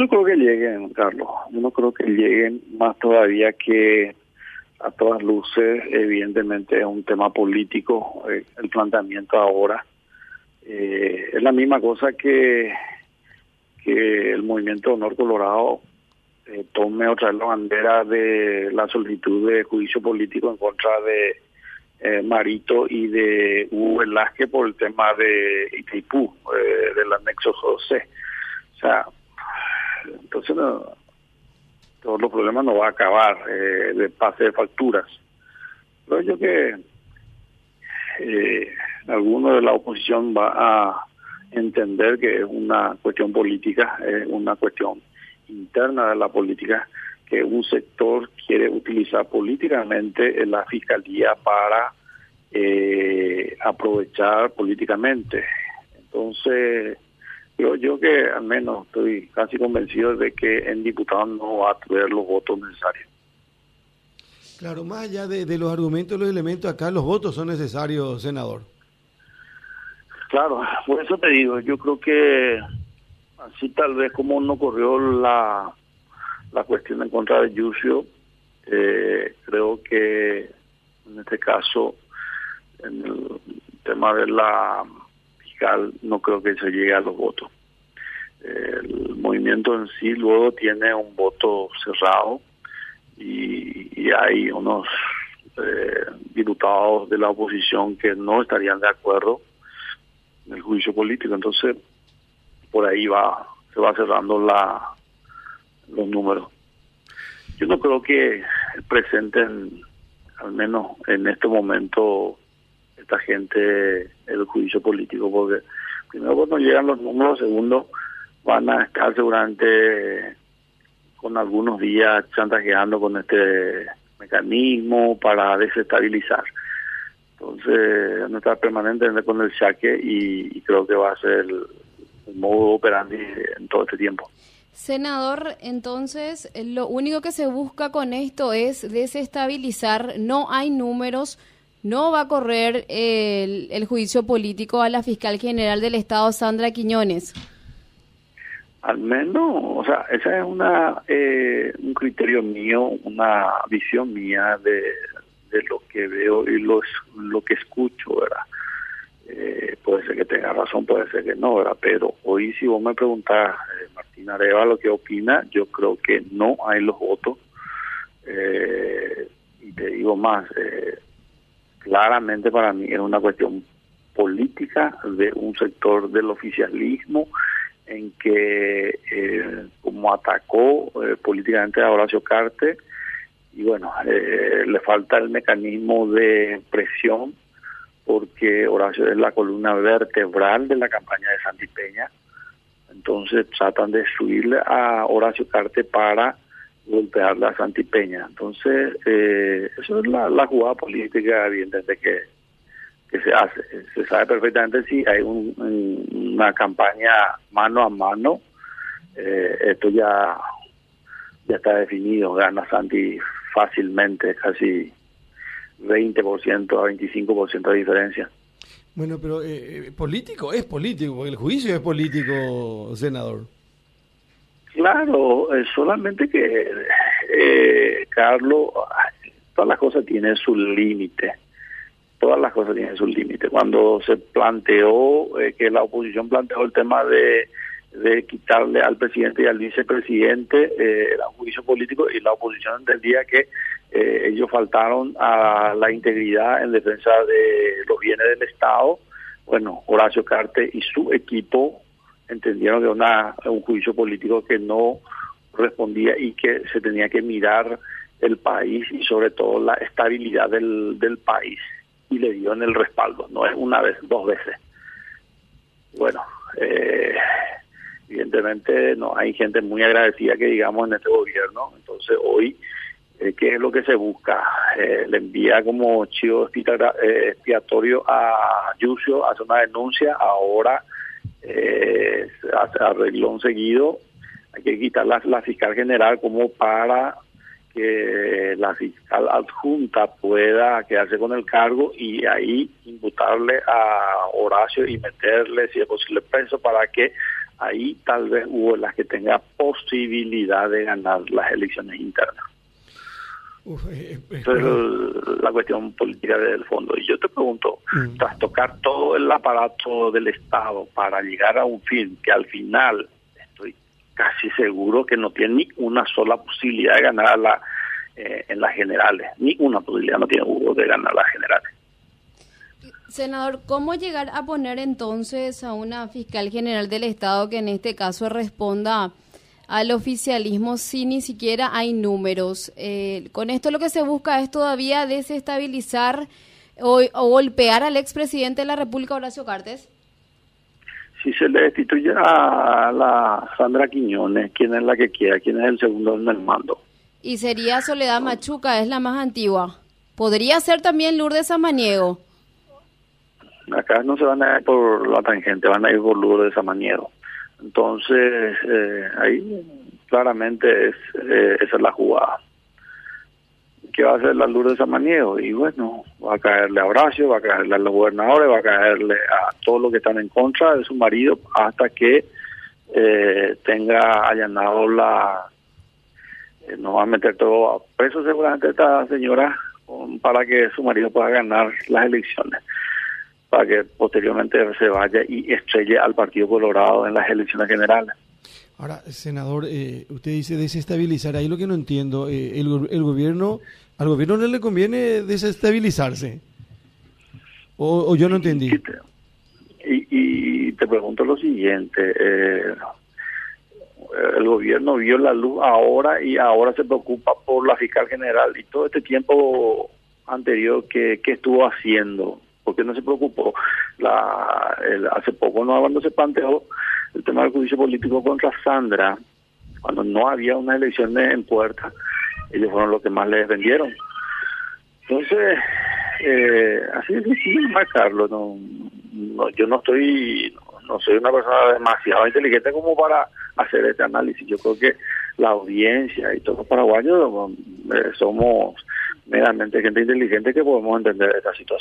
no creo que lleguen, Carlos. Yo no creo que lleguen más todavía que a todas luces, evidentemente es un tema político eh, el planteamiento ahora. Eh, es la misma cosa que, que el movimiento Honor Colorado eh, tome otra vez la bandera de la solicitud de juicio político en contra de eh, Marito y de Hugo Velázquez por el tema de Itaipú, del anexo José. O sea, entonces no, todos los problemas no va a acabar eh, de pase de facturas. Pero yo que eh, alguno de la oposición va a entender que es una cuestión política, es una cuestión interna de la política, que un sector quiere utilizar políticamente la fiscalía para eh, aprovechar políticamente. Entonces, yo, yo que al menos estoy casi convencido de que en diputados no va a tener los votos necesarios. Claro, más allá de, de los argumentos, los elementos, acá los votos son necesarios, senador. Claro, por eso te digo, yo creo que así tal vez como no corrió la, la cuestión en contra de Yucio, eh, creo que en este caso, en el tema de la no creo que se llegue a los votos. El movimiento en sí luego tiene un voto cerrado y, y hay unos eh, diputados de la oposición que no estarían de acuerdo en el juicio político. Entonces, por ahí va se va cerrando la los números. Yo no creo que presenten, al menos en este momento, esta gente el juicio político, porque primero cuando llegan los números, segundo, van a estar seguramente con algunos días chantajeando con este mecanismo para desestabilizar. Entonces, a estar permanentemente con el saque y, y creo que va a ser el, el modo operandi en todo este tiempo. Senador, entonces lo único que se busca con esto es desestabilizar, no hay números, no va a correr el, el juicio político a la fiscal general del Estado, Sandra Quiñones. Al menos, o sea, ese es una eh, un criterio mío, una visión mía de, de lo que veo y los, lo que escucho, ¿verdad? Eh, puede ser que tenga razón, puede ser que no, ¿verdad? Pero hoy si vos me preguntás, eh, Martín Areva, lo que opina, yo creo que no hay los votos. Eh, y te digo más, eh, claramente para mí es una cuestión política de un sector del oficialismo en que eh, como atacó eh, políticamente a Horacio Carte y bueno, eh, le falta el mecanismo de presión porque Horacio es la columna vertebral de la campaña de Santi Peña. Entonces tratan de subirle a Horacio Carte para golpearle a Santi Peña. Entonces, eh, eso es la, la, jugada política, evidentemente, que, que se hace. Se sabe perfectamente si hay un, un, una campaña mano a mano. Eh, esto ya, ya está definido. Gana Santi fácilmente, casi 20% a 25% de diferencia. Bueno, pero eh, político es político, porque el juicio es político, senador. Claro, eh, solamente que, eh, Carlos, todas las cosas tienen su límite. Todas las cosas tienen su límite. Cuando se planteó, eh, que la oposición planteó el tema de, de quitarle al presidente y al vicepresidente eh, el juicio político y la oposición entendía que eh, ellos faltaron a la integridad en defensa de los bienes del Estado. Bueno, Horacio Carte y su equipo entendieron que una un juicio político que no respondía y que se tenía que mirar el país y sobre todo la estabilidad del, del país y le dio en el respaldo, no es una vez, dos veces. Bueno, eh, evidentemente no hay gente muy agradecida que digamos en este gobierno, entonces hoy eh, ¿qué es lo que se busca? Eh, le envía como chivo expiatorio a Yucio, hace una denuncia, ahora eh, arregló un seguido, hay que quitar la, la, fiscal general como para que la fiscal adjunta pueda quedarse con el cargo y ahí imputarle a Horacio y meterle, si es posible, preso para que ahí tal vez hubo las que tenga posibilidad de ganar las elecciones internas. Uf, eh, eh, es la cuestión política del fondo. Y yo te pregunto, mm. tras tocar todo el aparato del Estado para llegar a un fin que al final estoy casi seguro que no tiene ni una sola posibilidad de ganar la, eh, en las generales, ni una posibilidad no tiene Hugo de ganar las generales. Senador, ¿cómo llegar a poner entonces a una fiscal general del Estado que en este caso responda al oficialismo si ni siquiera hay números? Eh, con esto lo que se busca es todavía desestabilizar o, golpear al expresidente de la República, Horacio Cartes. Si se le destituye a la Sandra Quiñones, ¿quién es la que quiera? ¿Quién es el segundo en el mando? Y sería Soledad Machuca, es la más antigua. ¿Podría ser también Lourdes Samaniego? Acá no se van a ir por la tangente, van a ir por Lourdes Samaniego. Entonces, eh, ahí claramente es, eh, esa es la jugada. ¿Qué va a hacer la Lourdes Samaniego? Y bueno, va a caerle a Horacio, va a caerle a los gobernadores, va a caerle a todos los que están en contra de su marido hasta que eh, tenga allanado la... no va a meter todo a preso seguramente esta señora para que su marido pueda ganar las elecciones para que posteriormente se vaya y estrelle al Partido Colorado en las elecciones generales. Ahora, senador, eh, usted dice desestabilizar, ahí lo que no entiendo, eh, el, el, gobierno, al gobierno no le conviene desestabilizarse, o, yo no entendí. Y, y, te pregunto lo siguiente, eh, el gobierno vio la luz ahora y ahora se preocupa por la fiscal general y todo este tiempo anterior que, que estuvo haciendo porque no se preocupó? La, hace poco, no cuando se planteó el tema del juicio político contra Sandra, cuando no había una elección en puerta, ellos fueron los que más les vendieron. Entonces, eh, así es difícil marcarlo. No, no, yo no estoy, no, soy una persona demasiado inteligente como para hacer este análisis. Yo creo que la audiencia y todos los paraguayos eh, somos meramente gente inteligente que podemos entender esta situación.